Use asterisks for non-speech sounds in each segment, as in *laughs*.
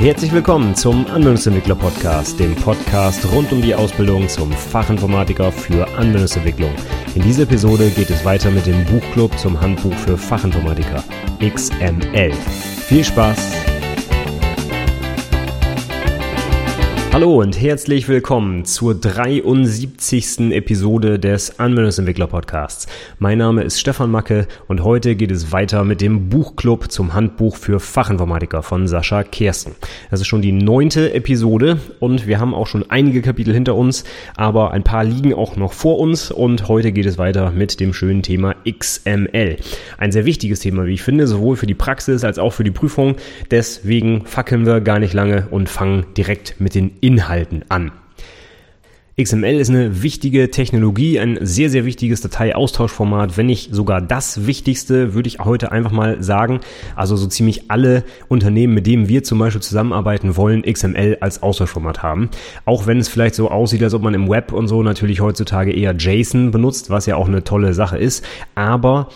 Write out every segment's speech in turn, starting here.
Herzlich willkommen zum Anwendungsentwickler Podcast, dem Podcast rund um die Ausbildung zum Fachinformatiker für Anwendungsentwicklung. In dieser Episode geht es weiter mit dem Buchclub zum Handbuch für Fachinformatiker XML. Viel Spaß! Hallo und herzlich willkommen zur 73. Episode des Anwendungsentwickler Podcasts. Mein Name ist Stefan Macke und heute geht es weiter mit dem Buchclub zum Handbuch für Fachinformatiker von Sascha Kersten. Das ist schon die neunte Episode und wir haben auch schon einige Kapitel hinter uns, aber ein paar liegen auch noch vor uns und heute geht es weiter mit dem schönen Thema XML. Ein sehr wichtiges Thema, wie ich finde, sowohl für die Praxis als auch für die Prüfung. Deswegen fackeln wir gar nicht lange und fangen direkt mit den Inhalten an. XML ist eine wichtige Technologie, ein sehr, sehr wichtiges Dateiaustauschformat, wenn nicht sogar das wichtigste, würde ich heute einfach mal sagen. Also so ziemlich alle Unternehmen, mit denen wir zum Beispiel zusammenarbeiten wollen, XML als Austauschformat haben. Auch wenn es vielleicht so aussieht, als ob man im Web und so natürlich heutzutage eher JSON benutzt, was ja auch eine tolle Sache ist. Aber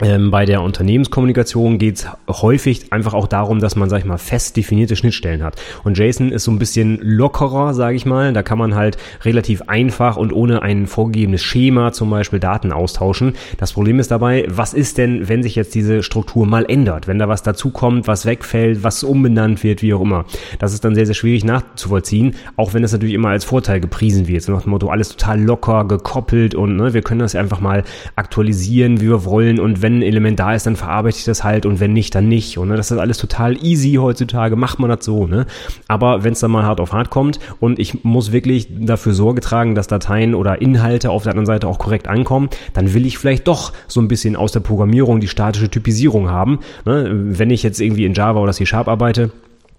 ähm, bei der Unternehmenskommunikation geht es häufig einfach auch darum, dass man, sag ich mal, fest definierte Schnittstellen hat. Und JSON ist so ein bisschen lockerer, sage ich mal. Da kann man halt relativ einfach und ohne ein vorgegebenes Schema zum Beispiel Daten austauschen. Das Problem ist dabei, was ist denn, wenn sich jetzt diese Struktur mal ändert? Wenn da was dazukommt, was wegfällt, was umbenannt wird, wie auch immer. Das ist dann sehr, sehr schwierig nachzuvollziehen, auch wenn das natürlich immer als Vorteil gepriesen wird. So nach dem Motto, alles total locker, gekoppelt und ne, wir können das einfach mal aktualisieren, wie wir wollen und wenn ein Element da ist, dann verarbeite ich das halt und wenn nicht, dann nicht. Und ne, das ist alles total easy heutzutage, macht man das so. Ne? Aber wenn es dann mal hart auf hart kommt und ich muss wirklich dafür Sorge tragen, dass Dateien oder Inhalte auf der anderen Seite auch korrekt ankommen, dann will ich vielleicht doch so ein bisschen aus der Programmierung die statische Typisierung haben. Ne? Wenn ich jetzt irgendwie in Java oder C Sharp arbeite,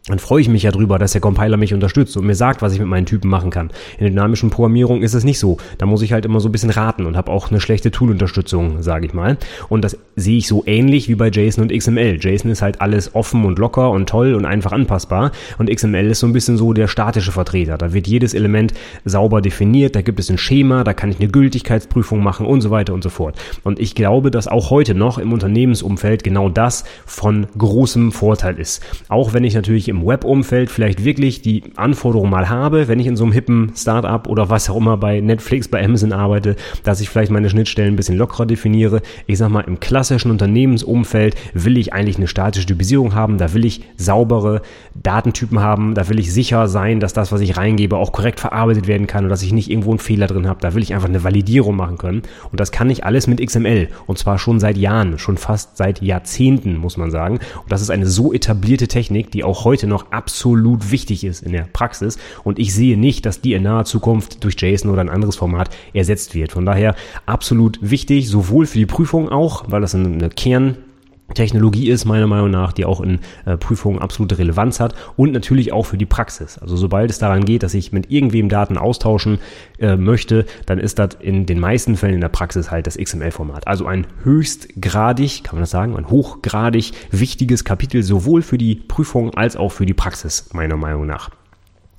dann freue ich mich ja drüber, dass der Compiler mich unterstützt und mir sagt, was ich mit meinen Typen machen kann. In der dynamischen Programmierung ist es nicht so. Da muss ich halt immer so ein bisschen raten und habe auch eine schlechte Tool-Unterstützung, sage ich mal. Und das sehe ich so ähnlich wie bei JSON und XML. JSON ist halt alles offen und locker und toll und einfach anpassbar. Und XML ist so ein bisschen so der statische Vertreter. Da wird jedes Element sauber definiert, da gibt es ein Schema, da kann ich eine Gültigkeitsprüfung machen und so weiter und so fort. Und ich glaube, dass auch heute noch im Unternehmensumfeld genau das von großem Vorteil ist. Auch wenn ich natürlich im Web-Umfeld vielleicht wirklich die Anforderung mal habe, wenn ich in so einem hippen Startup oder was auch immer bei Netflix, bei Amazon arbeite, dass ich vielleicht meine Schnittstellen ein bisschen lockerer definiere. Ich sag mal, im klassischen Unternehmensumfeld will ich eigentlich eine statische Typisierung haben, da will ich saubere Datentypen haben, da will ich sicher sein, dass das, was ich reingebe, auch korrekt verarbeitet werden kann und dass ich nicht irgendwo einen Fehler drin habe. Da will ich einfach eine Validierung machen können. Und das kann ich alles mit XML. Und zwar schon seit Jahren, schon fast seit Jahrzehnten, muss man sagen. Und das ist eine so etablierte Technik, die auch heute heute noch absolut wichtig ist in der Praxis. Und ich sehe nicht, dass die in naher Zukunft durch JSON oder ein anderes Format ersetzt wird. Von daher absolut wichtig, sowohl für die Prüfung auch, weil das eine Kern Technologie ist, meiner Meinung nach, die auch in äh, Prüfungen absolute Relevanz hat und natürlich auch für die Praxis. Also sobald es daran geht, dass ich mit irgendwem Daten austauschen äh, möchte, dann ist das in den meisten Fällen in der Praxis halt das XML-Format. Also ein höchstgradig, kann man das sagen, ein hochgradig wichtiges Kapitel sowohl für die Prüfung als auch für die Praxis, meiner Meinung nach.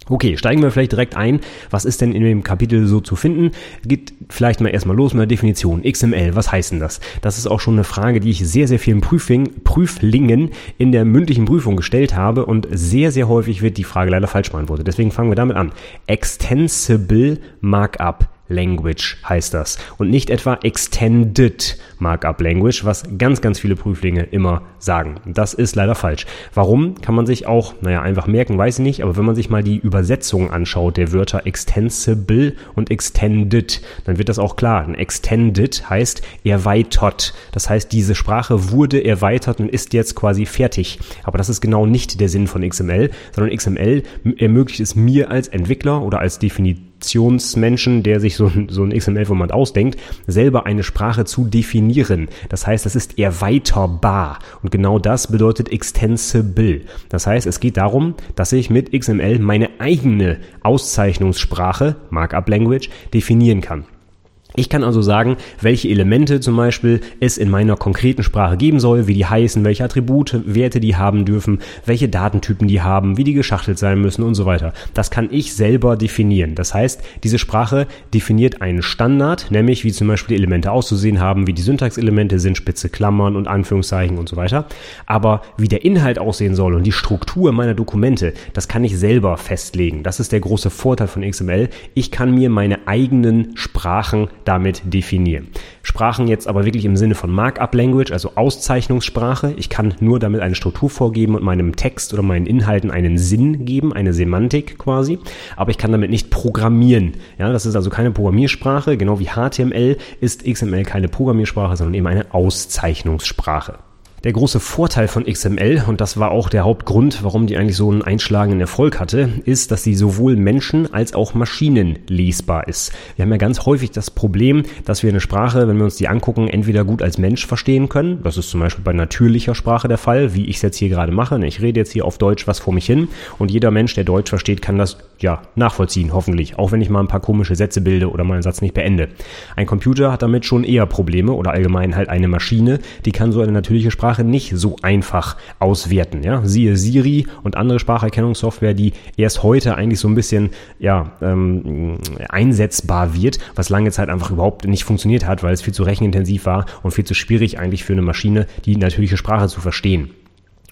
Okay, steigen wir vielleicht direkt ein. Was ist denn in dem Kapitel so zu finden? Geht vielleicht mal erstmal los mit der Definition. XML, was heißt denn das? Das ist auch schon eine Frage, die ich sehr, sehr vielen Prüfing, Prüflingen in der mündlichen Prüfung gestellt habe und sehr, sehr häufig wird die Frage leider falsch beantwortet. Deswegen fangen wir damit an. Extensible Markup Language heißt das und nicht etwa Extended Markup Language, was ganz, ganz viele Prüflinge immer sagen. Das ist leider falsch. Warum kann man sich auch, naja, einfach merken, weiß ich nicht, aber wenn man sich mal die Übersetzung anschaut der Wörter Extensible und Extended, dann wird das auch klar. Ein Extended heißt erweitert. Das heißt, diese Sprache wurde erweitert und ist jetzt quasi fertig. Aber das ist genau nicht der Sinn von XML, sondern XML ermöglicht es mir als Entwickler oder als Definition Kommunikationsmenschen, der sich so, so ein XML-Format ausdenkt, selber eine Sprache zu definieren. Das heißt, das ist erweiterbar. Und genau das bedeutet extensible. Das heißt, es geht darum, dass ich mit XML meine eigene Auszeichnungssprache, Markup Language, definieren kann. Ich kann also sagen, welche Elemente zum Beispiel es in meiner konkreten Sprache geben soll, wie die heißen, welche Attribute, Werte die haben dürfen, welche Datentypen die haben, wie die geschachtelt sein müssen und so weiter. Das kann ich selber definieren. Das heißt, diese Sprache definiert einen Standard, nämlich wie zum Beispiel die Elemente auszusehen haben, wie die Syntaxelemente sind, spitze Klammern und Anführungszeichen und so weiter. Aber wie der Inhalt aussehen soll und die Struktur meiner Dokumente, das kann ich selber festlegen. Das ist der große Vorteil von XML. Ich kann mir meine eigenen Sprachen damit definieren. Sprachen jetzt aber wirklich im Sinne von Markup Language, also Auszeichnungssprache. Ich kann nur damit eine Struktur vorgeben und meinem Text oder meinen Inhalten einen Sinn geben, eine Semantik quasi. Aber ich kann damit nicht programmieren. Ja, das ist also keine Programmiersprache. Genau wie HTML ist XML keine Programmiersprache, sondern eben eine Auszeichnungssprache. Der große Vorteil von XML, und das war auch der Hauptgrund, warum die eigentlich so einen einschlagenden Erfolg hatte, ist, dass sie sowohl Menschen als auch Maschinen lesbar ist. Wir haben ja ganz häufig das Problem, dass wir eine Sprache, wenn wir uns die angucken, entweder gut als Mensch verstehen können. Das ist zum Beispiel bei natürlicher Sprache der Fall, wie ich es jetzt hier gerade mache. Ich rede jetzt hier auf Deutsch was vor mich hin und jeder Mensch, der Deutsch versteht, kann das ja nachvollziehen, hoffentlich. Auch wenn ich mal ein paar komische Sätze bilde oder mal einen Satz nicht beende. Ein Computer hat damit schon eher Probleme oder allgemein halt eine Maschine, die kann so eine natürliche Sprache Sprache nicht so einfach auswerten. Ja? Siehe Siri und andere Spracherkennungssoftware, die erst heute eigentlich so ein bisschen ja, ähm, einsetzbar wird, was lange Zeit einfach überhaupt nicht funktioniert hat, weil es viel zu rechenintensiv war und viel zu schwierig eigentlich für eine Maschine, die natürliche Sprache zu verstehen.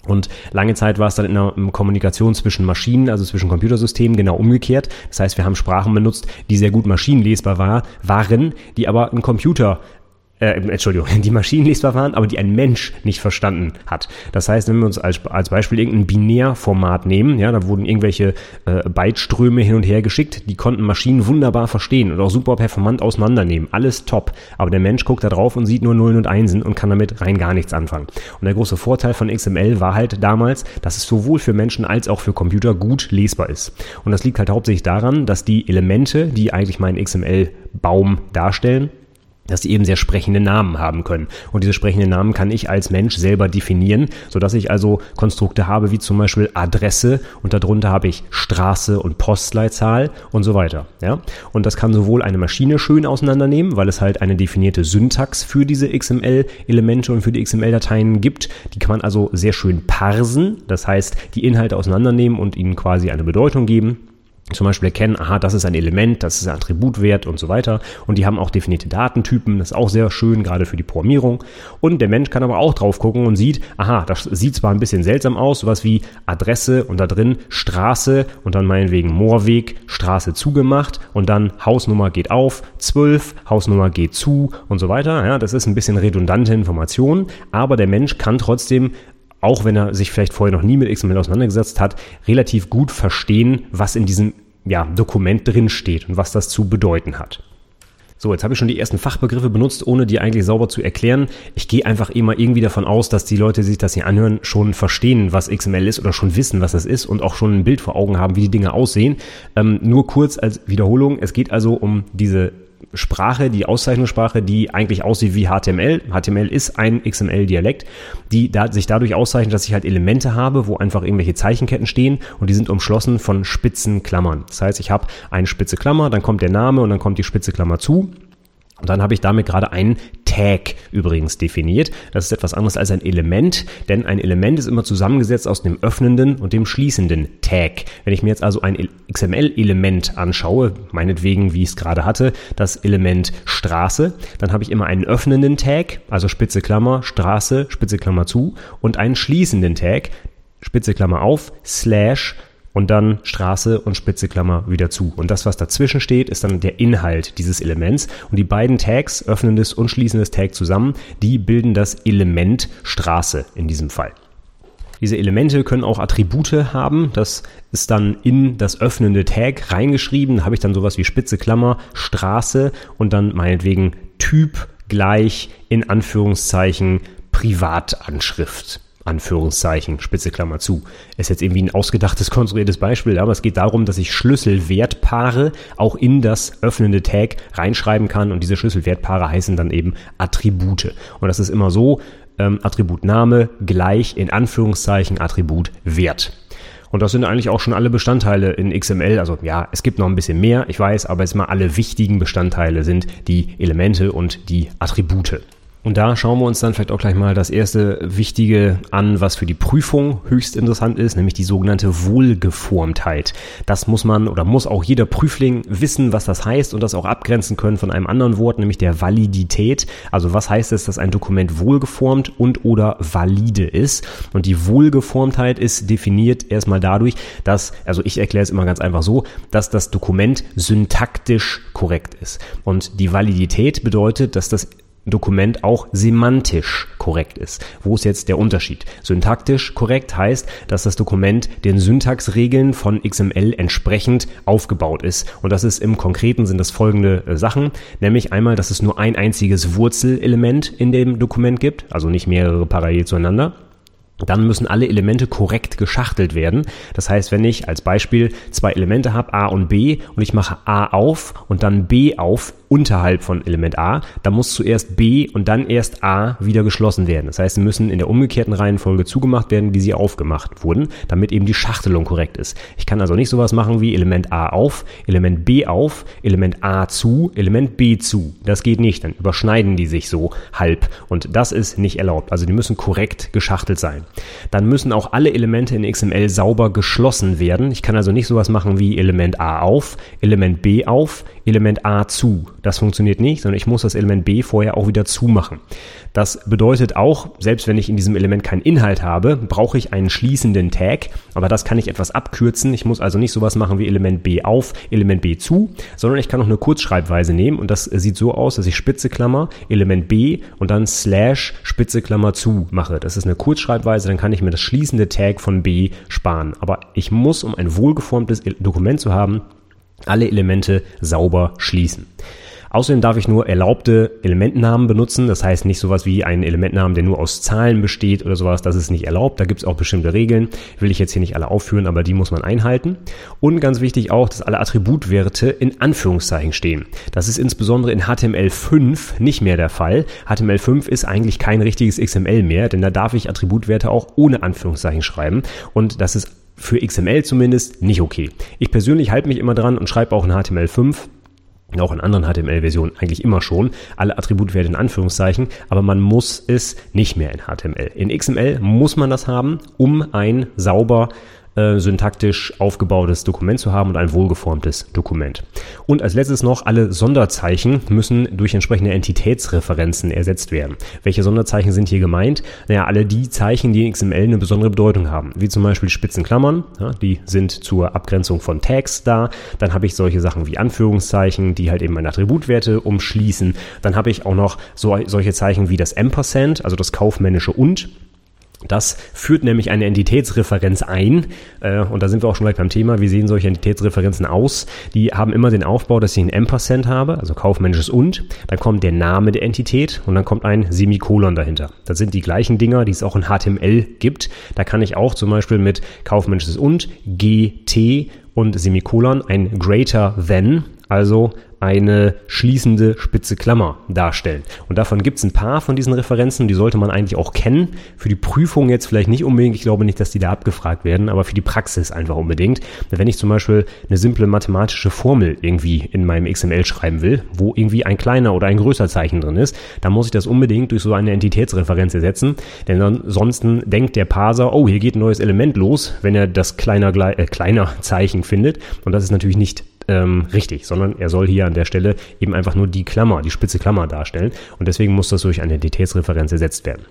Und lange Zeit war es dann in der Kommunikation zwischen Maschinen, also zwischen Computersystemen, genau umgekehrt. Das heißt, wir haben Sprachen benutzt, die sehr gut maschinenlesbar war, waren, die aber ein Computer äh, Entschuldigung, *laughs* die maschinenlesbar waren, aber die ein Mensch nicht verstanden hat. Das heißt, wenn wir uns als, als Beispiel irgendein Binärformat nehmen, ja, da wurden irgendwelche äh, Byteströme hin und her geschickt, die konnten Maschinen wunderbar verstehen und auch super performant auseinandernehmen. Alles top. Aber der Mensch guckt da drauf und sieht nur Nullen und Einsen und kann damit rein gar nichts anfangen. Und der große Vorteil von XML war halt damals, dass es sowohl für Menschen als auch für Computer gut lesbar ist. Und das liegt halt hauptsächlich daran, dass die Elemente, die eigentlich meinen XML-Baum darstellen, dass sie eben sehr sprechende Namen haben können. Und diese sprechenden Namen kann ich als Mensch selber definieren, sodass ich also Konstrukte habe wie zum Beispiel Adresse und darunter habe ich Straße und Postleitzahl und so weiter. Ja? Und das kann sowohl eine Maschine schön auseinandernehmen, weil es halt eine definierte Syntax für diese XML-Elemente und für die XML-Dateien gibt. Die kann man also sehr schön parsen, das heißt die Inhalte auseinandernehmen und ihnen quasi eine Bedeutung geben zum Beispiel erkennen, aha, das ist ein Element, das ist ein Attributwert und so weiter. Und die haben auch definierte Datentypen, das ist auch sehr schön, gerade für die Programmierung. Und der Mensch kann aber auch drauf gucken und sieht, aha, das sieht zwar ein bisschen seltsam aus, sowas wie Adresse und da drin Straße und dann meinetwegen Moorweg, Straße zugemacht und dann Hausnummer geht auf, 12, Hausnummer geht zu und so weiter. Ja, das ist ein bisschen redundante Information, aber der Mensch kann trotzdem auch wenn er sich vielleicht vorher noch nie mit XML auseinandergesetzt hat, relativ gut verstehen, was in diesem ja, Dokument drin steht und was das zu bedeuten hat. So, jetzt habe ich schon die ersten Fachbegriffe benutzt, ohne die eigentlich sauber zu erklären. Ich gehe einfach immer irgendwie davon aus, dass die Leute, die sich das hier anhören, schon verstehen, was XML ist oder schon wissen, was das ist und auch schon ein Bild vor Augen haben, wie die Dinge aussehen. Ähm, nur kurz als Wiederholung, es geht also um diese Sprache, die Auszeichnungssprache, die eigentlich aussieht wie HTML. HTML ist ein XML-Dialekt, die da, sich dadurch auszeichnet, dass ich halt Elemente habe, wo einfach irgendwelche Zeichenketten stehen und die sind umschlossen von spitzen Klammern. Das heißt, ich habe eine spitze Klammer, dann kommt der Name und dann kommt die spitze Klammer zu und dann habe ich damit gerade einen Tag übrigens definiert. Das ist etwas anderes als ein Element, denn ein Element ist immer zusammengesetzt aus dem öffnenden und dem schließenden Tag. Wenn ich mir jetzt also ein XML-Element anschaue, meinetwegen, wie ich es gerade hatte, das Element Straße, dann habe ich immer einen öffnenden Tag, also Spitze Klammer, Straße, Spitze Klammer zu und einen schließenden Tag, Spitze Klammer auf, Slash, und dann Straße und Spitze Klammer wieder zu. Und das, was dazwischen steht, ist dann der Inhalt dieses Elements. Und die beiden Tags, öffnendes und schließendes Tag zusammen, die bilden das Element Straße in diesem Fall. Diese Elemente können auch Attribute haben. Das ist dann in das öffnende Tag reingeschrieben. Da habe ich dann sowas wie Spitze Klammer, Straße und dann meinetwegen Typ gleich in Anführungszeichen Privatanschrift. Anführungszeichen, Spitze Klammer zu. Ist jetzt irgendwie ein ausgedachtes, konstruiertes Beispiel, aber es geht darum, dass ich Schlüsselwertpaare auch in das öffnende Tag reinschreiben kann und diese Schlüsselwertpaare heißen dann eben Attribute. Und das ist immer so, ähm, Attribut Name gleich in Anführungszeichen Attribut Wert. Und das sind eigentlich auch schon alle Bestandteile in XML. Also ja, es gibt noch ein bisschen mehr, ich weiß, aber jetzt mal alle wichtigen Bestandteile sind die Elemente und die Attribute. Und da schauen wir uns dann vielleicht auch gleich mal das erste Wichtige an, was für die Prüfung höchst interessant ist, nämlich die sogenannte Wohlgeformtheit. Das muss man oder muss auch jeder Prüfling wissen, was das heißt und das auch abgrenzen können von einem anderen Wort, nämlich der Validität. Also was heißt es, dass ein Dokument wohlgeformt und oder valide ist? Und die Wohlgeformtheit ist definiert erstmal dadurch, dass, also ich erkläre es immer ganz einfach so, dass das Dokument syntaktisch korrekt ist. Und die Validität bedeutet, dass das Dokument auch semantisch korrekt ist. Wo ist jetzt der Unterschied? Syntaktisch korrekt heißt, dass das Dokument den Syntaxregeln von XML entsprechend aufgebaut ist. Und das ist im Konkreten sind das folgende äh, Sachen, nämlich einmal, dass es nur ein einziges Wurzelelement in dem Dokument gibt, also nicht mehrere parallel zueinander. Dann müssen alle Elemente korrekt geschachtelt werden. Das heißt, wenn ich als Beispiel zwei Elemente habe, A und B, und ich mache A auf und dann B auf, unterhalb von Element A, dann muss zuerst B und dann erst A wieder geschlossen werden. Das heißt, sie müssen in der umgekehrten Reihenfolge zugemacht werden, wie sie aufgemacht wurden, damit eben die Schachtelung korrekt ist. Ich kann also nicht sowas machen wie Element A auf, Element B auf, Element A zu, Element B zu. Das geht nicht, dann überschneiden die sich so halb und das ist nicht erlaubt. Also die müssen korrekt geschachtelt sein. Dann müssen auch alle Elemente in XML sauber geschlossen werden. Ich kann also nicht sowas machen wie Element A auf, Element B auf, Element A zu. Das funktioniert nicht, sondern ich muss das Element B vorher auch wieder zumachen. Das bedeutet auch, selbst wenn ich in diesem Element keinen Inhalt habe, brauche ich einen schließenden Tag, aber das kann ich etwas abkürzen. Ich muss also nicht sowas machen wie Element B auf, Element B zu, sondern ich kann auch eine Kurzschreibweise nehmen und das sieht so aus, dass ich Spitze Klammer, Element B und dann Slash Spitze Klammer zu mache. Das ist eine Kurzschreibweise, dann kann ich mir das schließende Tag von B sparen. Aber ich muss, um ein wohlgeformtes Dokument zu haben, alle Elemente sauber schließen. Außerdem darf ich nur erlaubte Elementnamen benutzen. Das heißt nicht sowas wie einen Elementnamen, der nur aus Zahlen besteht oder sowas. Das ist nicht erlaubt. Da gibt es auch bestimmte Regeln. Will ich jetzt hier nicht alle aufführen, aber die muss man einhalten. Und ganz wichtig auch, dass alle Attributwerte in Anführungszeichen stehen. Das ist insbesondere in HTML5 nicht mehr der Fall. HTML5 ist eigentlich kein richtiges XML mehr, denn da darf ich Attributwerte auch ohne Anführungszeichen schreiben. Und das ist für XML zumindest nicht okay. Ich persönlich halte mich immer dran und schreibe auch in HTML5 auch in anderen HTML-Versionen eigentlich immer schon, alle Attributwerte in Anführungszeichen, aber man muss es nicht mehr in HTML. In XML muss man das haben, um ein sauber äh, syntaktisch aufgebautes Dokument zu haben und ein wohlgeformtes Dokument. Und als letztes noch, alle Sonderzeichen müssen durch entsprechende Entitätsreferenzen ersetzt werden. Welche Sonderzeichen sind hier gemeint? Naja, alle die Zeichen, die in XML eine besondere Bedeutung haben, wie zum Beispiel Spitzenklammern, ja, die sind zur Abgrenzung von Tags da. Dann habe ich solche Sachen wie Anführungszeichen, die halt eben meine Attributwerte umschließen. Dann habe ich auch noch so, solche Zeichen wie das Ampersand, also das kaufmännische und das führt nämlich eine Entitätsreferenz ein. Äh, und da sind wir auch schon gleich beim Thema. Wie sehen solche Entitätsreferenzen aus? Die haben immer den Aufbau, dass ich ein Ampersand habe, also kaufmännisches und. Dann kommt der Name der Entität und dann kommt ein Semikolon dahinter. Das sind die gleichen Dinger, die es auch in HTML gibt. Da kann ich auch zum Beispiel mit kaufmännisches und, GT und Semikolon ein greater than, also eine schließende spitze Klammer darstellen. Und davon gibt es ein paar von diesen Referenzen, die sollte man eigentlich auch kennen. Für die Prüfung jetzt vielleicht nicht unbedingt, ich glaube nicht, dass die da abgefragt werden, aber für die Praxis einfach unbedingt. Wenn ich zum Beispiel eine simple mathematische Formel irgendwie in meinem XML schreiben will, wo irgendwie ein kleiner oder ein größer Zeichen drin ist, dann muss ich das unbedingt durch so eine Entitätsreferenz ersetzen, denn ansonsten denkt der Parser, oh, hier geht ein neues Element los, wenn er das kleiner, äh, kleiner Zeichen findet. Und das ist natürlich nicht ähm, richtig, sondern er soll hier an der Stelle eben einfach nur die Klammer, die spitze Klammer darstellen und deswegen muss das durch eine Identitätsreferenz ersetzt werden.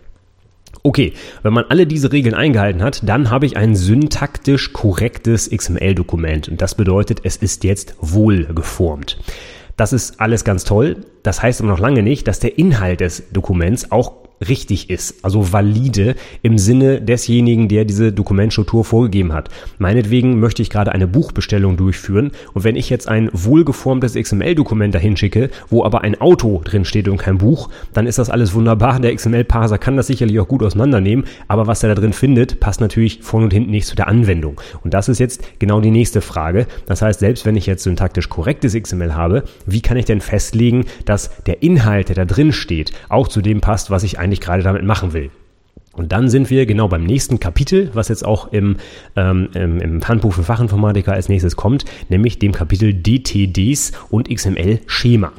Okay, wenn man alle diese Regeln eingehalten hat, dann habe ich ein syntaktisch korrektes XML-Dokument und das bedeutet, es ist jetzt wohl geformt. Das ist alles ganz toll. Das heißt aber noch lange nicht, dass der Inhalt des Dokuments auch richtig ist, also valide im Sinne desjenigen, der diese Dokumentstruktur vorgegeben hat. Meinetwegen möchte ich gerade eine Buchbestellung durchführen und wenn ich jetzt ein wohlgeformtes XML-Dokument dahin schicke, wo aber ein Auto drin steht und kein Buch, dann ist das alles wunderbar. Der XML-Parser kann das sicherlich auch gut auseinandernehmen, aber was er da drin findet, passt natürlich vorn und hinten nicht zu der Anwendung. Und das ist jetzt genau die nächste Frage. Das heißt, selbst wenn ich jetzt syntaktisch korrektes XML habe, wie kann ich denn festlegen, dass der Inhalt, der da drin steht, auch zu dem passt, was ich eigentlich eigentlich gerade damit machen will. Und dann sind wir genau beim nächsten Kapitel, was jetzt auch im, ähm, im, im Handbuch für Fachinformatiker als nächstes kommt, nämlich dem Kapitel DTDs und XML-Schema.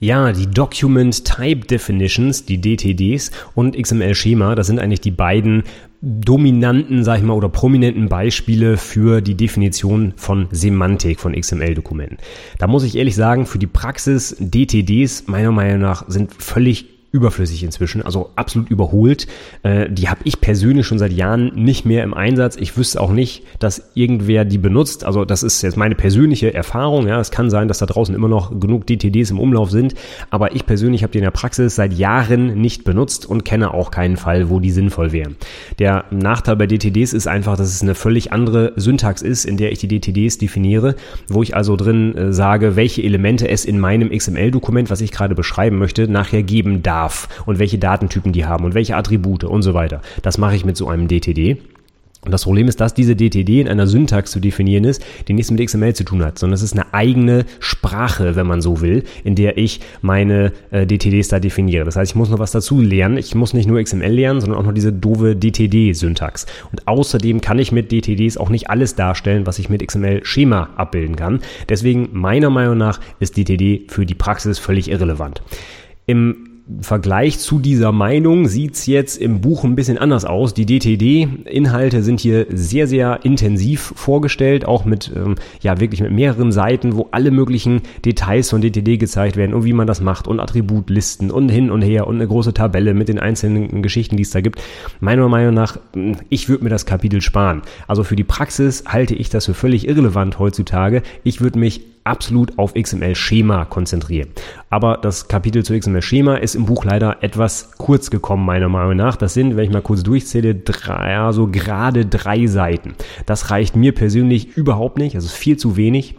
Ja, die Document Type Definitions, die DTDs und XML-Schema, das sind eigentlich die beiden dominanten, sag ich mal, oder prominenten Beispiele für die Definition von Semantik von XML-Dokumenten. Da muss ich ehrlich sagen, für die Praxis DTDs meiner Meinung nach sind völlig überflüssig inzwischen, also absolut überholt. Äh, die habe ich persönlich schon seit Jahren nicht mehr im Einsatz. Ich wüsste auch nicht, dass irgendwer die benutzt. Also das ist jetzt meine persönliche Erfahrung. Ja, es kann sein, dass da draußen immer noch genug DTDs im Umlauf sind, aber ich persönlich habe die in der Praxis seit Jahren nicht benutzt und kenne auch keinen Fall, wo die sinnvoll wären. Der Nachteil bei DTDs ist einfach, dass es eine völlig andere Syntax ist, in der ich die DTDs definiere, wo ich also drin äh, sage, welche Elemente es in meinem XML-Dokument, was ich gerade beschreiben möchte, nachher geben darf darf und welche Datentypen die haben und welche Attribute und so weiter. Das mache ich mit so einem DTD. Und das Problem ist, dass diese DTD in einer Syntax zu definieren ist, die nichts mit XML zu tun hat, sondern es ist eine eigene Sprache, wenn man so will, in der ich meine äh, DTDs da definiere. Das heißt, ich muss noch was dazu lernen. Ich muss nicht nur XML lernen, sondern auch noch diese doofe DTD-Syntax. Und außerdem kann ich mit DTDs auch nicht alles darstellen, was ich mit XML-Schema abbilden kann. Deswegen, meiner Meinung nach, ist DTD für die Praxis völlig irrelevant. Im Vergleich zu dieser Meinung sieht's jetzt im Buch ein bisschen anders aus. Die DTD-Inhalte sind hier sehr, sehr intensiv vorgestellt, auch mit, ähm, ja, wirklich mit mehreren Seiten, wo alle möglichen Details von DTD gezeigt werden und wie man das macht und Attributlisten und hin und her und eine große Tabelle mit den einzelnen Geschichten, die es da gibt. Meiner Meinung nach, hm, ich würde mir das Kapitel sparen. Also für die Praxis halte ich das für völlig irrelevant heutzutage. Ich würde mich absolut auf XML-Schema konzentrieren. Aber das Kapitel zu XML-Schema ist im Buch leider etwas kurz gekommen, meiner Meinung nach. Das sind, wenn ich mal kurz durchzähle, drei, also gerade drei Seiten. Das reicht mir persönlich überhaupt nicht. Das ist viel zu wenig.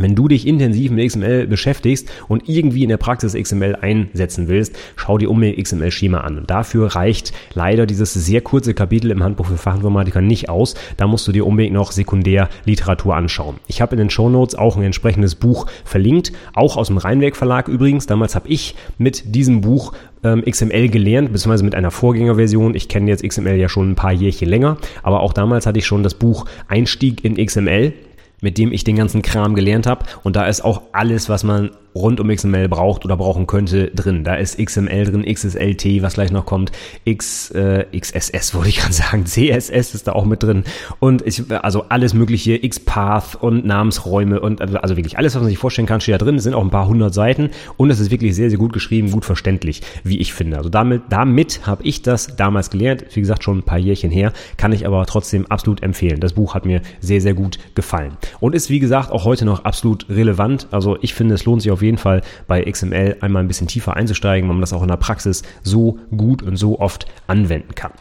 Wenn du dich intensiv mit XML beschäftigst und irgendwie in der Praxis XML einsetzen willst, schau dir unbedingt XML-Schema an. Und dafür reicht leider dieses sehr kurze Kapitel im Handbuch für Fachinformatiker nicht aus. Da musst du dir unbedingt noch Sekundärliteratur anschauen. Ich habe in den Show Notes auch ein entsprechendes Buch verlinkt, auch aus dem Rheinwerk Verlag übrigens. Damals habe ich mit diesem Buch ähm, XML gelernt, beziehungsweise mit einer Vorgängerversion. Ich kenne jetzt XML ja schon ein paar Jährchen länger, aber auch damals hatte ich schon das Buch Einstieg in XML mit dem ich den ganzen Kram gelernt habe. Und da ist auch alles, was man rund um XML braucht oder brauchen könnte, drin. Da ist XML drin, XSLT, was gleich noch kommt, X, äh, XSS *laughs* wollte ich gerade sagen, CSS ist da auch mit drin und ich, also alles mögliche, XPath und Namensräume und also, also wirklich alles, was man sich vorstellen kann, steht da drin. Es sind auch ein paar hundert Seiten und es ist wirklich sehr, sehr gut geschrieben, gut verständlich, wie ich finde. Also damit, damit habe ich das damals gelernt, wie gesagt, schon ein paar Jährchen her, kann ich aber trotzdem absolut empfehlen. Das Buch hat mir sehr, sehr gut gefallen und ist, wie gesagt, auch heute noch absolut relevant. Also ich finde, es lohnt sich auf auf jeden Fall bei XML einmal ein bisschen tiefer einzusteigen, weil man das auch in der Praxis so gut und so oft anwenden kann.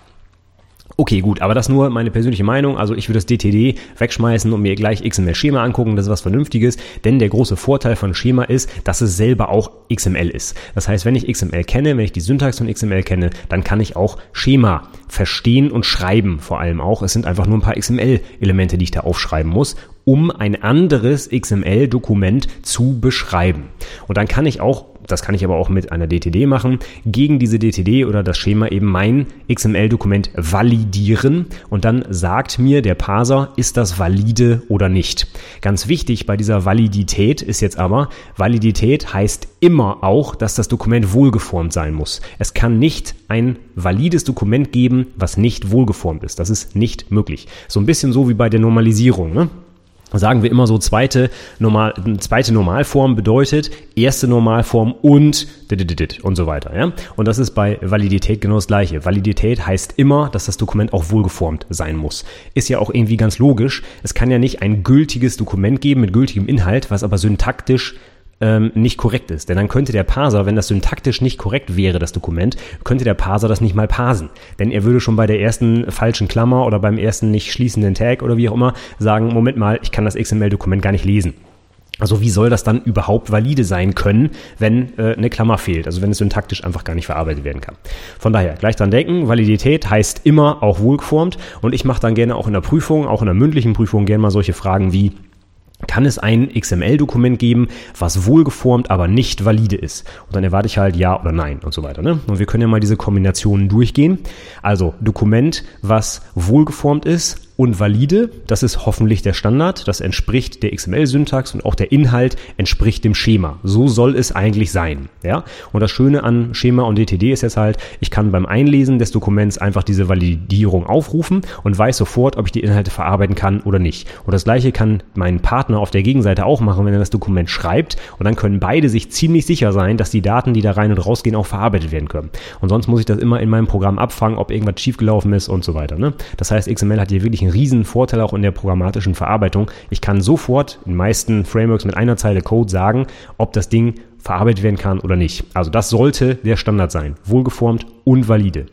Okay, gut, aber das nur meine persönliche Meinung. Also ich würde das DTD wegschmeißen und mir gleich XML-Schema angucken. Das ist was Vernünftiges, denn der große Vorteil von Schema ist, dass es selber auch XML ist. Das heißt, wenn ich XML kenne, wenn ich die Syntax von XML kenne, dann kann ich auch Schema verstehen und schreiben vor allem auch. Es sind einfach nur ein paar XML-Elemente, die ich da aufschreiben muss um ein anderes XML-Dokument zu beschreiben. Und dann kann ich auch, das kann ich aber auch mit einer DTD machen, gegen diese DTD oder das Schema eben mein XML-Dokument validieren und dann sagt mir der Parser, ist das valide oder nicht. Ganz wichtig bei dieser Validität ist jetzt aber, Validität heißt immer auch, dass das Dokument wohlgeformt sein muss. Es kann nicht ein valides Dokument geben, was nicht wohlgeformt ist. Das ist nicht möglich. So ein bisschen so wie bei der Normalisierung. Ne? Sagen wir immer so zweite, Normal, zweite Normalform bedeutet erste Normalform und und so weiter. Ja? Und das ist bei Validität genau das gleiche. Validität heißt immer, dass das Dokument auch wohlgeformt sein muss. Ist ja auch irgendwie ganz logisch. Es kann ja nicht ein gültiges Dokument geben mit gültigem Inhalt, was aber syntaktisch ähm, nicht korrekt ist. Denn dann könnte der Parser, wenn das syntaktisch nicht korrekt wäre, das Dokument, könnte der Parser das nicht mal parsen. Denn er würde schon bei der ersten falschen Klammer oder beim ersten nicht schließenden Tag oder wie auch immer sagen, Moment mal, ich kann das XML-Dokument gar nicht lesen. Also wie soll das dann überhaupt valide sein können, wenn äh, eine Klammer fehlt, also wenn es syntaktisch einfach gar nicht verarbeitet werden kann. Von daher, gleich dran denken, Validität heißt immer auch wohlgeformt und ich mache dann gerne auch in der Prüfung, auch in der mündlichen Prüfung gerne mal solche Fragen wie, kann es ein XML-Dokument geben, was wohlgeformt, aber nicht valide ist. Und dann erwarte ich halt ja oder nein und so weiter. Ne? Und wir können ja mal diese Kombinationen durchgehen. Also Dokument, was wohlgeformt ist, und valide. Das ist hoffentlich der Standard. Das entspricht der XML-Syntax und auch der Inhalt entspricht dem Schema. So soll es eigentlich sein. Ja? Und das Schöne an Schema und DTD ist jetzt halt, ich kann beim Einlesen des Dokuments einfach diese Validierung aufrufen und weiß sofort, ob ich die Inhalte verarbeiten kann oder nicht. Und das gleiche kann mein Partner auf der Gegenseite auch machen, wenn er das Dokument schreibt. Und dann können beide sich ziemlich sicher sein, dass die Daten, die da rein und rausgehen, auch verarbeitet werden können. Und sonst muss ich das immer in meinem Programm abfangen, ob irgendwas schiefgelaufen ist und so weiter. Ne? Das heißt, XML hat hier wirklich einen einen riesen Vorteil auch in der programmatischen Verarbeitung. Ich kann sofort in meisten Frameworks mit einer Zeile Code sagen, ob das Ding verarbeitet werden kann oder nicht. Also das sollte der Standard sein. Wohlgeformt und valide.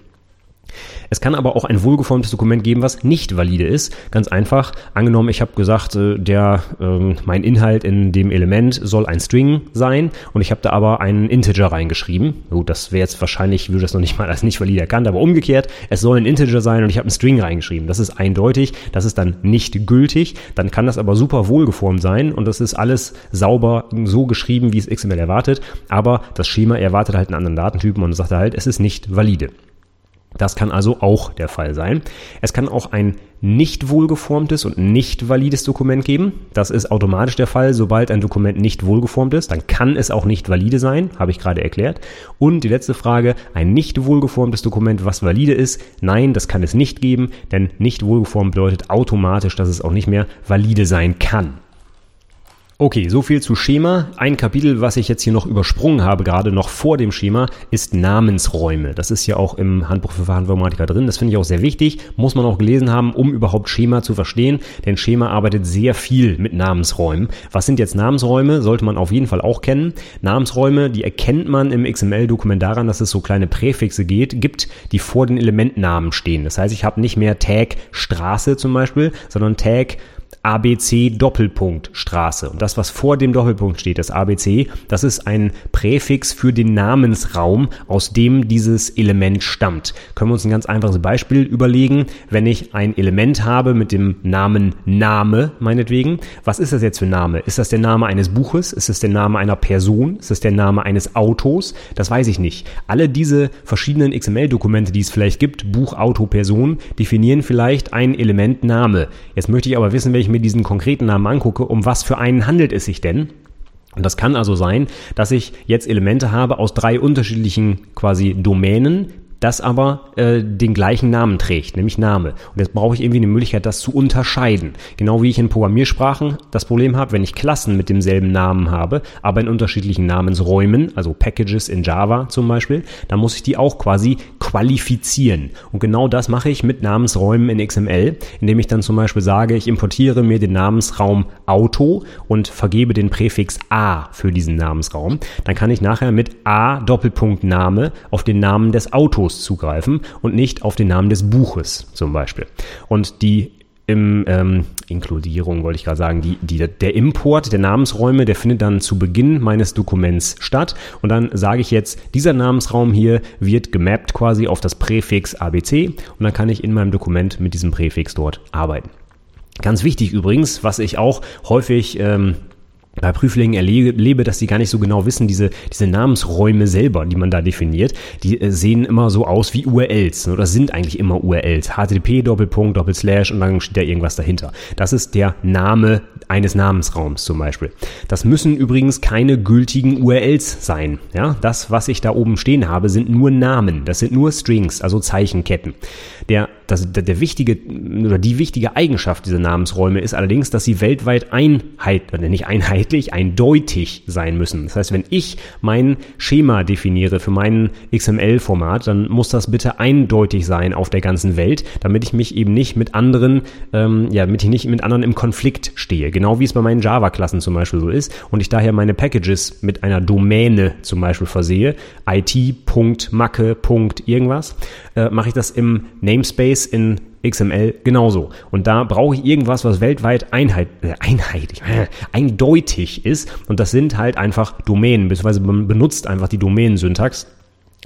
Es kann aber auch ein wohlgeformtes Dokument geben, was nicht valide ist. Ganz einfach. Angenommen, ich habe gesagt, äh, der, äh, mein Inhalt in dem Element soll ein String sein und ich habe da aber einen Integer reingeschrieben. Gut, das wäre jetzt wahrscheinlich, würde das noch nicht mal als nicht valide erkannt, aber umgekehrt, es soll ein Integer sein und ich habe einen String reingeschrieben. Das ist eindeutig, das ist dann nicht gültig. Dann kann das aber super wohlgeformt sein und das ist alles sauber so geschrieben, wie es XML erwartet. Aber das Schema erwartet halt einen anderen Datentypen und sagt halt, es ist nicht valide. Das kann also auch der Fall sein. Es kann auch ein nicht wohlgeformtes und nicht valides Dokument geben. Das ist automatisch der Fall. Sobald ein Dokument nicht wohlgeformt ist, dann kann es auch nicht valide sein, habe ich gerade erklärt. Und die letzte Frage, ein nicht wohlgeformtes Dokument, was valide ist? Nein, das kann es nicht geben, denn nicht wohlgeformt bedeutet automatisch, dass es auch nicht mehr valide sein kann. Okay, so viel zu Schema. Ein Kapitel, was ich jetzt hier noch übersprungen habe, gerade noch vor dem Schema, ist Namensräume. Das ist ja auch im Handbuch für Fachinformatiker drin. Das finde ich auch sehr wichtig. Muss man auch gelesen haben, um überhaupt Schema zu verstehen. Denn Schema arbeitet sehr viel mit Namensräumen. Was sind jetzt Namensräume? Sollte man auf jeden Fall auch kennen. Namensräume, die erkennt man im XML-Dokument daran, dass es so kleine Präfixe geht, gibt, die vor den Elementnamen stehen. Das heißt, ich habe nicht mehr Tag Straße zum Beispiel, sondern Tag ABC Doppelpunkt Straße. Und das, was vor dem Doppelpunkt steht, das ABC, das ist ein Präfix für den Namensraum, aus dem dieses Element stammt. Können wir uns ein ganz einfaches Beispiel überlegen. Wenn ich ein Element habe mit dem Namen Name, meinetwegen, was ist das jetzt für Name? Ist das der Name eines Buches? Ist es der Name einer Person? Ist es der Name eines Autos? Das weiß ich nicht. Alle diese verschiedenen XML-Dokumente, die es vielleicht gibt, Buch, Auto, Person, definieren vielleicht ein Element Name. Jetzt möchte ich aber wissen, welche mir diesen konkreten Namen angucke, um was für einen handelt es sich denn? Und das kann also sein, dass ich jetzt Elemente habe aus drei unterschiedlichen quasi Domänen, das aber äh, den gleichen Namen trägt, nämlich Name. Und jetzt brauche ich irgendwie eine Möglichkeit, das zu unterscheiden. Genau wie ich in Programmiersprachen das Problem habe, wenn ich Klassen mit demselben Namen habe, aber in unterschiedlichen Namensräumen, also Packages in Java zum Beispiel, dann muss ich die auch quasi qualifizieren. Und genau das mache ich mit Namensräumen in XML, indem ich dann zum Beispiel sage, ich importiere mir den Namensraum Auto und vergebe den Präfix A für diesen Namensraum. Dann kann ich nachher mit A Doppelpunkt Name auf den Namen des Autos Autos zugreifen und nicht auf den Namen des Buches zum Beispiel. Und die im ähm, Inkludierung wollte ich gerade sagen, die, die, der Import der Namensräume, der findet dann zu Beginn meines Dokuments statt und dann sage ich jetzt, dieser Namensraum hier wird gemappt quasi auf das Präfix ABC und dann kann ich in meinem Dokument mit diesem Präfix dort arbeiten. Ganz wichtig übrigens, was ich auch häufig ähm, bei Prüflingen erlebe, dass die gar nicht so genau wissen, diese, diese Namensräume selber, die man da definiert, die äh, sehen immer so aus wie URLs oder sind eigentlich immer URLs. HTTP Doppelpunkt Doppelslash und dann steht da irgendwas dahinter. Das ist der Name eines Namensraums zum Beispiel. Das müssen übrigens keine gültigen URLs sein. Ja, das, was ich da oben stehen habe, sind nur Namen. Das sind nur Strings, also Zeichenketten. Der das, der, der wichtige oder die wichtige Eigenschaft dieser Namensräume ist allerdings, dass sie weltweit einheit, oder nicht einheitlich, eindeutig sein müssen. Das heißt, wenn ich mein Schema definiere für mein XML-Format, dann muss das bitte eindeutig sein auf der ganzen Welt, damit ich mich eben nicht mit anderen, ähm, ja, damit ich nicht mit anderen im Konflikt stehe. Genau wie es bei meinen Java-Klassen zum Beispiel so ist und ich daher meine Packages mit einer Domäne zum Beispiel versehe, it.macke. irgendwas, äh, mache ich das im Namespace in XML genauso. Und da brauche ich irgendwas, was weltweit einheit, äh, einheitlich, *laughs* äh, eindeutig ist. Und das sind halt einfach Domänen, beziehungsweise man benutzt einfach die Domänensyntax.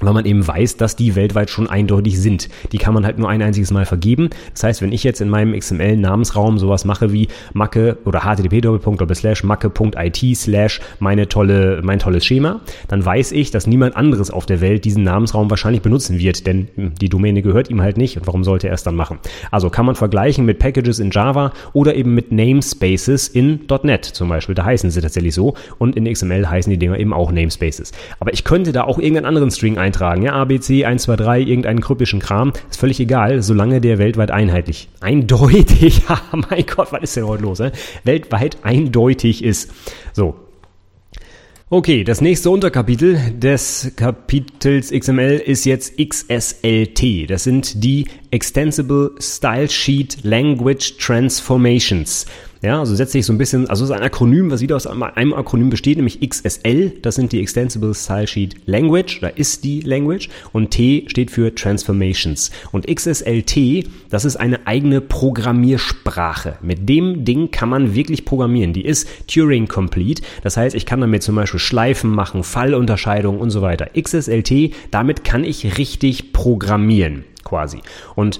Weil man eben weiß, dass die weltweit schon eindeutig sind. Die kann man halt nur ein einziges Mal vergeben. Das heißt, wenn ich jetzt in meinem XML-Namensraum sowas mache wie macke oder http macke.it slash meine tolle, mein tolles Schema, dann weiß ich, dass niemand anderes auf der Welt diesen Namensraum wahrscheinlich benutzen wird, denn die Domäne gehört ihm halt nicht und warum sollte er es dann machen? Also kann man vergleichen mit Packages in Java oder eben mit Namespaces in .NET zum Beispiel. Da heißen sie tatsächlich so und in XML heißen die Dinger eben auch Namespaces. Aber ich könnte da auch irgendeinen anderen String eintragen. Ja, ABC 123, irgendeinen kryptischen Kram, ist völlig egal, solange der weltweit einheitlich, eindeutig, *laughs* mein Gott, was ist denn heute los? Ne? Weltweit eindeutig ist. So, Okay, das nächste Unterkapitel des Kapitels XML ist jetzt XSLT. Das sind die Extensible Style Sheet Language Transformations. Ja, also setze ich so ein bisschen, also es ist ein Akronym, was wieder aus einem Akronym besteht, nämlich XSL, das sind die Extensible Style Sheet Language, da ist die Language und T steht für Transformations. Und XSLT, das ist eine eigene Programmiersprache. Mit dem Ding kann man wirklich programmieren. Die ist Turing Complete, das heißt, ich kann damit zum Beispiel Schleifen machen, Fallunterscheidungen und so weiter. XSLT, damit kann ich richtig programmieren quasi. Und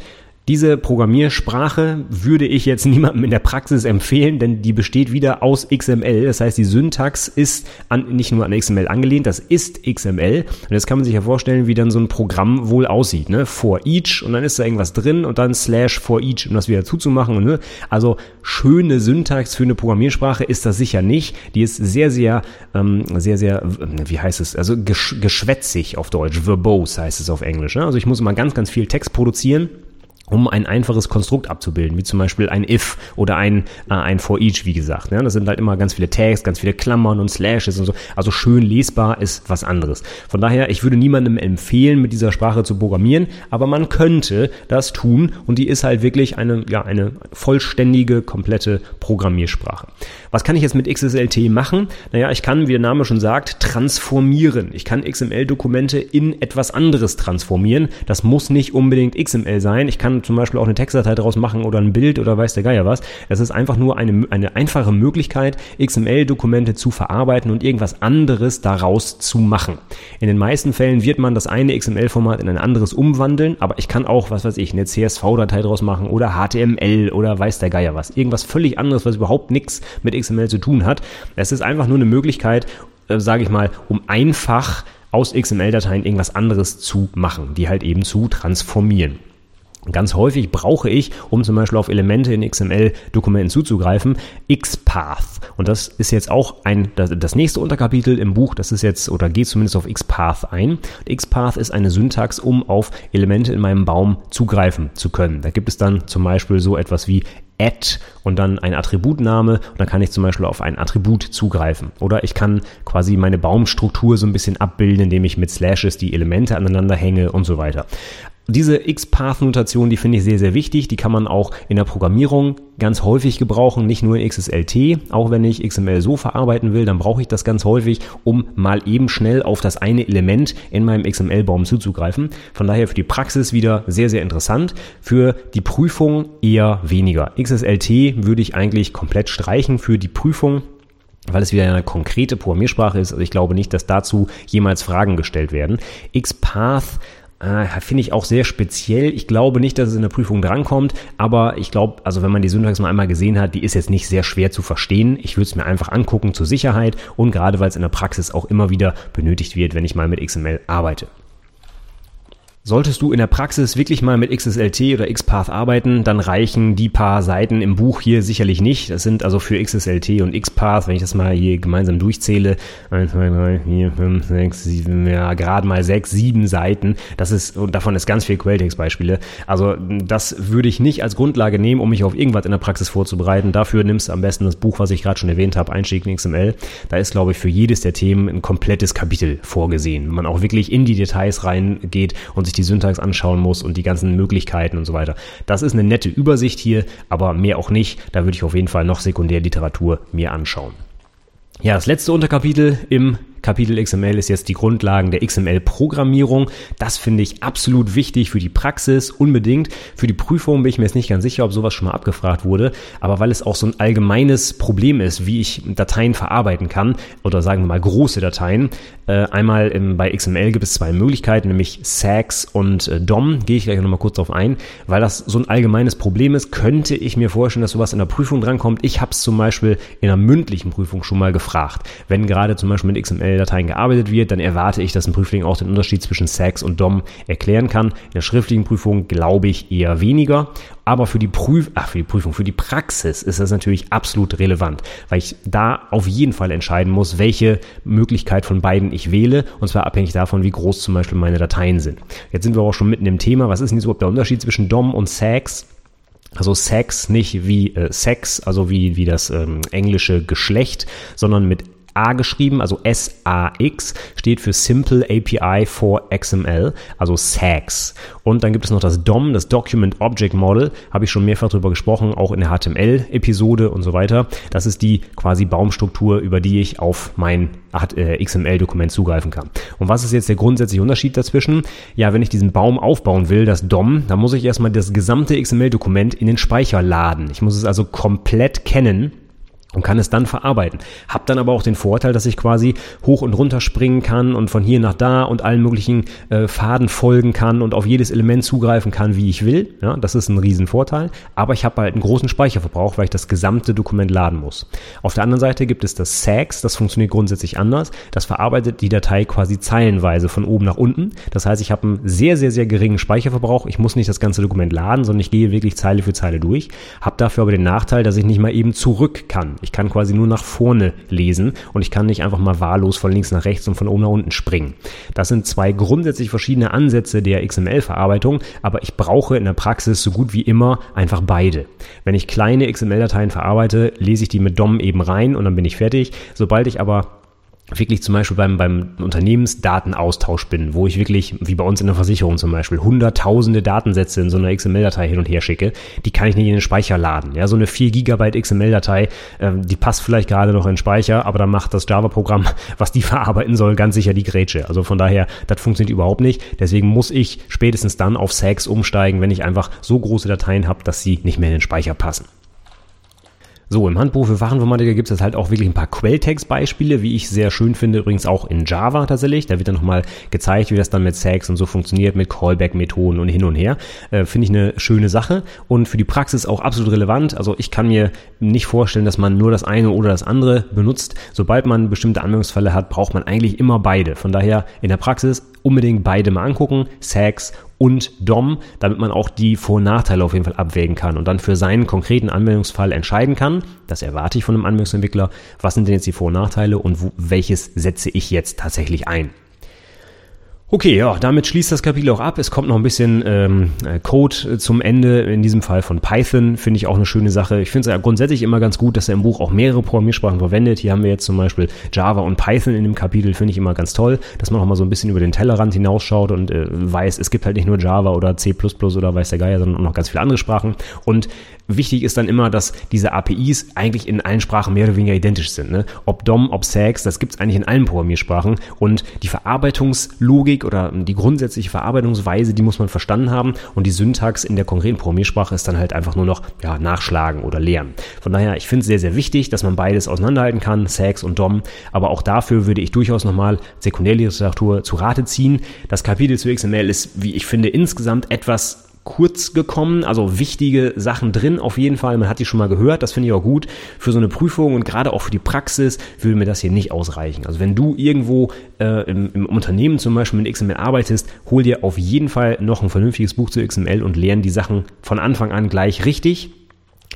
diese Programmiersprache würde ich jetzt *laughs* niemandem in der Praxis empfehlen, denn die besteht wieder aus XML. Das heißt, die Syntax ist an, nicht nur an XML angelehnt, das ist XML. Und jetzt kann man sich ja vorstellen, wie dann so ein Programm wohl aussieht. Ne? For each und dann ist da irgendwas drin und dann slash for each, um das wieder zuzumachen. Ne? Also schöne Syntax für eine Programmiersprache ist das sicher nicht. Die ist sehr, sehr, ähm, sehr, sehr, wie heißt es? Also gesch geschwätzig auf Deutsch. Verbose heißt es auf Englisch. Ne? Also ich muss immer ganz, ganz viel Text produzieren um ein einfaches Konstrukt abzubilden, wie zum Beispiel ein if oder ein, äh, ein for each, wie gesagt. Ja, das sind halt immer ganz viele Tags, ganz viele Klammern und Slashes und so. Also schön lesbar ist was anderes. Von daher, ich würde niemandem empfehlen, mit dieser Sprache zu programmieren, aber man könnte das tun und die ist halt wirklich eine, ja, eine vollständige, komplette Programmiersprache. Was kann ich jetzt mit XSLT machen? Naja, ich kann, wie der Name schon sagt, transformieren. Ich kann XML-Dokumente in etwas anderes transformieren. Das muss nicht unbedingt XML sein. Ich kann zum Beispiel auch eine Textdatei daraus machen oder ein Bild oder weiß der Geier was. Es ist einfach nur eine, eine einfache Möglichkeit, XML-Dokumente zu verarbeiten und irgendwas anderes daraus zu machen. In den meisten Fällen wird man das eine XML-Format in ein anderes umwandeln, aber ich kann auch, was weiß ich, eine CSV-Datei daraus machen oder HTML oder weiß der Geier was. Irgendwas völlig anderes, was überhaupt nichts mit XML zu tun hat. Es ist einfach nur eine Möglichkeit, äh, sage ich mal, um einfach aus XML-Dateien irgendwas anderes zu machen, die halt eben zu transformieren. Ganz häufig brauche ich, um zum Beispiel auf Elemente in XML-Dokumenten zuzugreifen, XPath. Und das ist jetzt auch ein, das, nächste Unterkapitel im Buch, das ist jetzt, oder geht zumindest auf XPath ein. XPath ist eine Syntax, um auf Elemente in meinem Baum zugreifen zu können. Da gibt es dann zum Beispiel so etwas wie add und dann ein Attributname und dann kann ich zum Beispiel auf ein Attribut zugreifen. Oder ich kann quasi meine Baumstruktur so ein bisschen abbilden, indem ich mit Slashes die Elemente aneinander hänge und so weiter. Diese XPath-Notation, die finde ich sehr, sehr wichtig. Die kann man auch in der Programmierung ganz häufig gebrauchen, nicht nur in XSLT. Auch wenn ich XML so verarbeiten will, dann brauche ich das ganz häufig, um mal eben schnell auf das eine Element in meinem XML-Baum zuzugreifen. Von daher für die Praxis wieder sehr, sehr interessant. Für die Prüfung eher weniger. XSLT würde ich eigentlich komplett streichen für die Prüfung weil es wieder eine konkrete Programmiersprache ist. Also ich glaube nicht, dass dazu jemals Fragen gestellt werden. XPath äh, Finde ich auch sehr speziell. Ich glaube nicht, dass es in der Prüfung drankommt, aber ich glaube, also wenn man die Syntax mal einmal gesehen hat, die ist jetzt nicht sehr schwer zu verstehen. Ich würde es mir einfach angucken zur Sicherheit und gerade weil es in der Praxis auch immer wieder benötigt wird, wenn ich mal mit XML arbeite. Solltest du in der Praxis wirklich mal mit XSLT oder XPath arbeiten, dann reichen die paar Seiten im Buch hier sicherlich nicht. Das sind also für XSLT und XPath, wenn ich das mal hier gemeinsam durchzähle, 1, 2, 3, 4, 5, 6, 7, ja, gerade mal 6, 7 Seiten. Das ist, und davon ist ganz viel Quelltext-Beispiele. Also, das würde ich nicht als Grundlage nehmen, um mich auf irgendwas in der Praxis vorzubereiten. Dafür nimmst du am besten das Buch, was ich gerade schon erwähnt habe, Einstieg in XML. Da ist, glaube ich, für jedes der Themen ein komplettes Kapitel vorgesehen. Wenn man auch wirklich in die Details reingeht und sich die Syntax anschauen muss und die ganzen Möglichkeiten und so weiter. Das ist eine nette Übersicht hier, aber mehr auch nicht. Da würde ich auf jeden Fall noch Sekundärliteratur mir anschauen. Ja, das letzte Unterkapitel im Kapitel XML ist jetzt die Grundlagen der XML-Programmierung. Das finde ich absolut wichtig für die Praxis, unbedingt. Für die Prüfung bin ich mir jetzt nicht ganz sicher, ob sowas schon mal abgefragt wurde, aber weil es auch so ein allgemeines Problem ist, wie ich Dateien verarbeiten kann oder sagen wir mal große Dateien. Äh, einmal bei XML gibt es zwei Möglichkeiten, nämlich SAX und äh, DOM. Gehe ich gleich nochmal kurz drauf ein. Weil das so ein allgemeines Problem ist, könnte ich mir vorstellen, dass sowas in der Prüfung drankommt. Ich habe es zum Beispiel in einer mündlichen Prüfung schon mal gefragt. Wenn gerade zum Beispiel mit XML-Dateien gearbeitet wird, dann erwarte ich, dass ein Prüfling auch den Unterschied zwischen SAX und DOM erklären kann. In der schriftlichen Prüfung glaube ich eher weniger. Aber für die, Prüf ach, für die Prüfung, für die Praxis ist das natürlich absolut relevant, weil ich da auf jeden Fall entscheiden muss, welche Möglichkeit von beiden ich wähle. Und zwar abhängig davon, wie groß zum Beispiel meine Dateien sind. Jetzt sind wir auch schon mitten im Thema. Was ist denn überhaupt der Unterschied zwischen DOM und SAX? Also Sex nicht wie äh, Sex, also wie, wie das ähm, englische Geschlecht, sondern mit A geschrieben, also S-A-X, steht für Simple API for XML, also SAX. Und dann gibt es noch das DOM, das Document Object Model, habe ich schon mehrfach drüber gesprochen, auch in der HTML-Episode und so weiter. Das ist die quasi Baumstruktur, über die ich auf mein äh, XML-Dokument zugreifen kann. Und was ist jetzt der grundsätzliche Unterschied dazwischen? Ja, wenn ich diesen Baum aufbauen will, das DOM, dann muss ich erstmal das gesamte XML-Dokument in den Speicher laden. Ich muss es also komplett kennen und kann es dann verarbeiten. Hab dann aber auch den Vorteil, dass ich quasi hoch und runter springen kann und von hier nach da und allen möglichen äh, Faden folgen kann und auf jedes Element zugreifen kann, wie ich will. Ja, das ist ein Riesenvorteil. Aber ich habe halt einen großen Speicherverbrauch, weil ich das gesamte Dokument laden muss. Auf der anderen Seite gibt es das SAX, das funktioniert grundsätzlich anders. Das verarbeitet die Datei quasi zeilenweise von oben nach unten. Das heißt, ich habe einen sehr, sehr, sehr geringen Speicherverbrauch. Ich muss nicht das ganze Dokument laden, sondern ich gehe wirklich Zeile für Zeile durch. Hab dafür aber den Nachteil, dass ich nicht mal eben zurück kann. Ich kann quasi nur nach vorne lesen und ich kann nicht einfach mal wahllos von links nach rechts und von oben nach unten springen. Das sind zwei grundsätzlich verschiedene Ansätze der XML-Verarbeitung, aber ich brauche in der Praxis so gut wie immer einfach beide. Wenn ich kleine XML-Dateien verarbeite, lese ich die mit DOM eben rein und dann bin ich fertig. Sobald ich aber wirklich zum Beispiel beim, beim Unternehmensdatenaustausch bin, wo ich wirklich, wie bei uns in der Versicherung zum Beispiel, hunderttausende Datensätze in so einer XML-Datei hin und her schicke, die kann ich nicht in den Speicher laden. Ja, so eine 4 Gigabyte XML-Datei, äh, die passt vielleicht gerade noch in den Speicher, aber dann macht das Java-Programm, *laughs* was die verarbeiten soll, ganz sicher die Grätsche. Also von daher, das funktioniert überhaupt nicht. Deswegen muss ich spätestens dann auf SAX umsteigen, wenn ich einfach so große Dateien habe, dass sie nicht mehr in den Speicher passen. So, im Handbuch für Fachinformatiker gibt es halt auch wirklich ein paar Quelltext-Beispiele, wie ich sehr schön finde, übrigens auch in Java tatsächlich. Da wird dann nochmal gezeigt, wie das dann mit Sags und so funktioniert, mit Callback-Methoden und hin und her. Äh, finde ich eine schöne Sache und für die Praxis auch absolut relevant. Also ich kann mir nicht vorstellen, dass man nur das eine oder das andere benutzt. Sobald man bestimmte Anwendungsfälle hat, braucht man eigentlich immer beide. Von daher in der Praxis unbedingt beide mal angucken, Sags und DOM, damit man auch die Vor- und Nachteile auf jeden Fall abwägen kann und dann für seinen konkreten Anwendungsfall entscheiden kann. Das erwarte ich von einem Anwendungsentwickler. Was sind denn jetzt die Vor- und Nachteile und wo, welches setze ich jetzt tatsächlich ein? Okay, ja, damit schließt das Kapitel auch ab. Es kommt noch ein bisschen ähm, äh, Code zum Ende, in diesem Fall von Python, finde ich auch eine schöne Sache. Ich finde es ja grundsätzlich immer ganz gut, dass er im Buch auch mehrere Programmiersprachen verwendet. Hier haben wir jetzt zum Beispiel Java und Python in dem Kapitel, finde ich immer ganz toll, dass man auch mal so ein bisschen über den Tellerrand hinausschaut und äh, weiß, es gibt halt nicht nur Java oder C++ oder weiß der Geier, sondern auch noch ganz viele andere Sprachen. Und wichtig ist dann immer, dass diese APIs eigentlich in allen Sprachen mehr oder weniger identisch sind. Ne? Ob DOM, ob SAX, das gibt es eigentlich in allen Programmiersprachen. Und die Verarbeitungslogik oder die grundsätzliche Verarbeitungsweise, die muss man verstanden haben. Und die Syntax in der konkreten Programmiersprache ist dann halt einfach nur noch ja, nachschlagen oder lernen. Von daher, ich finde es sehr, sehr wichtig, dass man beides auseinanderhalten kann, SAX und DOM. Aber auch dafür würde ich durchaus nochmal Sekundärliteratur zu Rate ziehen. Das Kapitel zu XML ist, wie ich finde, insgesamt etwas kurz gekommen, also wichtige Sachen drin auf jeden Fall. Man hat die schon mal gehört, das finde ich auch gut. Für so eine Prüfung und gerade auch für die Praxis würde mir das hier nicht ausreichen. Also wenn du irgendwo äh, im, im, Unternehmen zum Beispiel mit XML arbeitest, hol dir auf jeden Fall noch ein vernünftiges Buch zu XML und lern die Sachen von Anfang an gleich richtig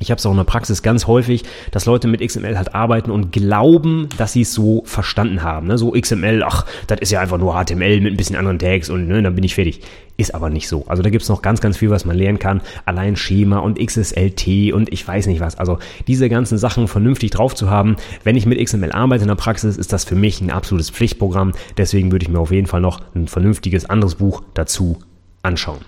ich habe es auch in der Praxis ganz häufig, dass Leute mit XML halt arbeiten und glauben, dass sie es so verstanden haben. Ne? So XML, ach, das ist ja einfach nur HTML mit ein bisschen anderen Tags und ne, dann bin ich fertig. Ist aber nicht so. Also da gibt's noch ganz, ganz viel, was man lernen kann. Allein Schema und XSLT und ich weiß nicht was. Also diese ganzen Sachen vernünftig drauf zu haben. Wenn ich mit XML arbeite in der Praxis, ist das für mich ein absolutes Pflichtprogramm. Deswegen würde ich mir auf jeden Fall noch ein vernünftiges anderes Buch dazu anschauen.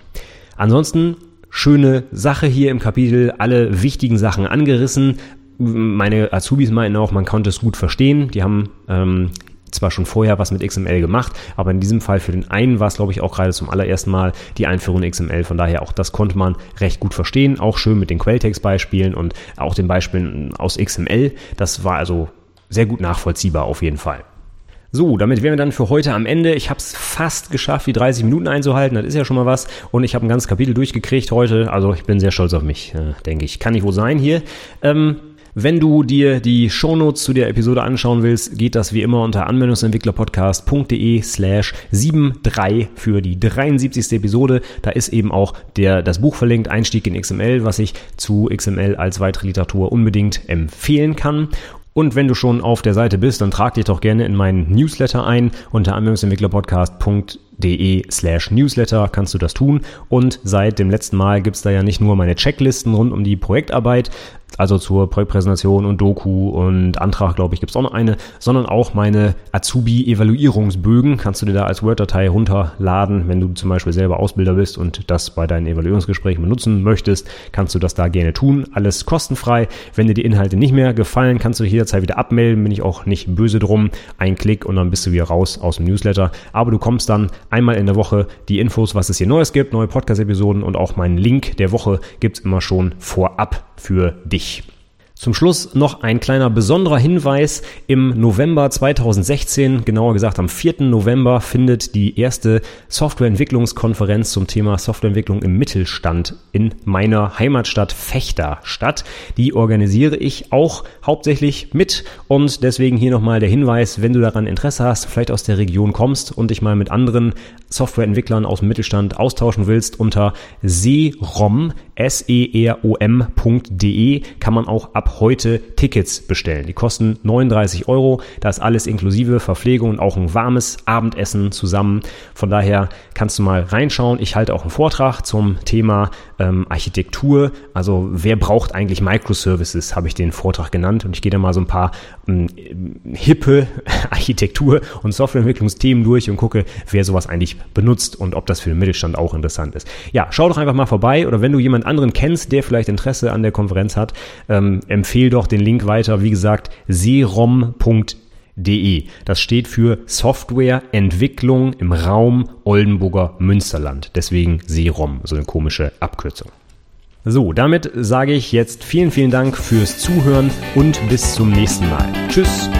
Ansonsten schöne Sache hier im Kapitel, alle wichtigen Sachen angerissen. Meine Azubis meinten auch, man konnte es gut verstehen. Die haben ähm, zwar schon vorher was mit XML gemacht, aber in diesem Fall für den einen war es, glaube ich, auch gerade zum allerersten Mal die Einführung in XML. Von daher auch das konnte man recht gut verstehen. Auch schön mit den Quelltext-Beispielen und auch den Beispielen aus XML. Das war also sehr gut nachvollziehbar auf jeden Fall. So, damit wären wir dann für heute am Ende. Ich habe es fast geschafft, die 30 Minuten einzuhalten. Das ist ja schon mal was. Und ich habe ein ganzes Kapitel durchgekriegt heute. Also ich bin sehr stolz auf mich, äh, denke ich. Kann nicht wohl sein hier. Ähm, wenn du dir die Shownotes zu der Episode anschauen willst, geht das wie immer unter anwendungsentwicklerpodcast.de slash 73 für die 73. Episode. Da ist eben auch der, das Buch verlinkt, Einstieg in XML, was ich zu XML als weitere Literatur unbedingt empfehlen kann. Und wenn du schon auf der Seite bist, dann trag dich doch gerne in meinen Newsletter ein. Unter anwendungsentwicklerpodcast.de slash Newsletter kannst du das tun. Und seit dem letzten Mal gibt's da ja nicht nur meine Checklisten rund um die Projektarbeit, also zur Projektpräsentation und Doku und Antrag, glaube ich, gibt es auch noch eine, sondern auch meine Azubi-Evaluierungsbögen kannst du dir da als Word-Datei runterladen. Wenn du zum Beispiel selber Ausbilder bist und das bei deinen Evaluierungsgesprächen benutzen möchtest, kannst du das da gerne tun. Alles kostenfrei. Wenn dir die Inhalte nicht mehr gefallen, kannst du dich jederzeit wieder abmelden. Bin ich auch nicht böse drum. Ein Klick und dann bist du wieder raus aus dem Newsletter. Aber du kommst dann einmal in der Woche die Infos, was es hier Neues gibt, neue Podcast-Episoden und auch meinen Link der Woche gibt es immer schon vorab für dich. Zum Schluss noch ein kleiner besonderer Hinweis. Im November 2016, genauer gesagt am 4. November, findet die erste Softwareentwicklungskonferenz zum Thema Softwareentwicklung im Mittelstand in meiner Heimatstadt Fechter statt. Die organisiere ich auch hauptsächlich mit und deswegen hier nochmal der Hinweis, wenn du daran Interesse hast, vielleicht aus der Region kommst und dich mal mit anderen Softwareentwicklern aus dem Mittelstand austauschen willst, unter serom, S-E-R-O-M.de kann man auch ab heute Tickets bestellen. Die kosten 39 Euro. Da ist alles inklusive Verpflegung und auch ein warmes Abendessen zusammen. Von daher kannst du mal reinschauen. Ich halte auch einen Vortrag zum Thema ähm, Architektur. Also wer braucht eigentlich Microservices, habe ich den Vortrag genannt. Und ich gehe da mal so ein paar hippe *laughs* Architektur- und Softwareentwicklungsthemen durch und gucke, wer sowas eigentlich benutzt und ob das für den Mittelstand auch interessant ist. Ja, schau doch einfach mal vorbei oder wenn du jemand anderen kennst, der vielleicht Interesse an der Konferenz hat, ähm, empfehle doch den Link weiter. Wie gesagt, serom.de. Das steht für Softwareentwicklung im Raum Oldenburger Münsterland. Deswegen Serom, so eine komische Abkürzung. So, damit sage ich jetzt vielen, vielen Dank fürs Zuhören und bis zum nächsten Mal. Tschüss.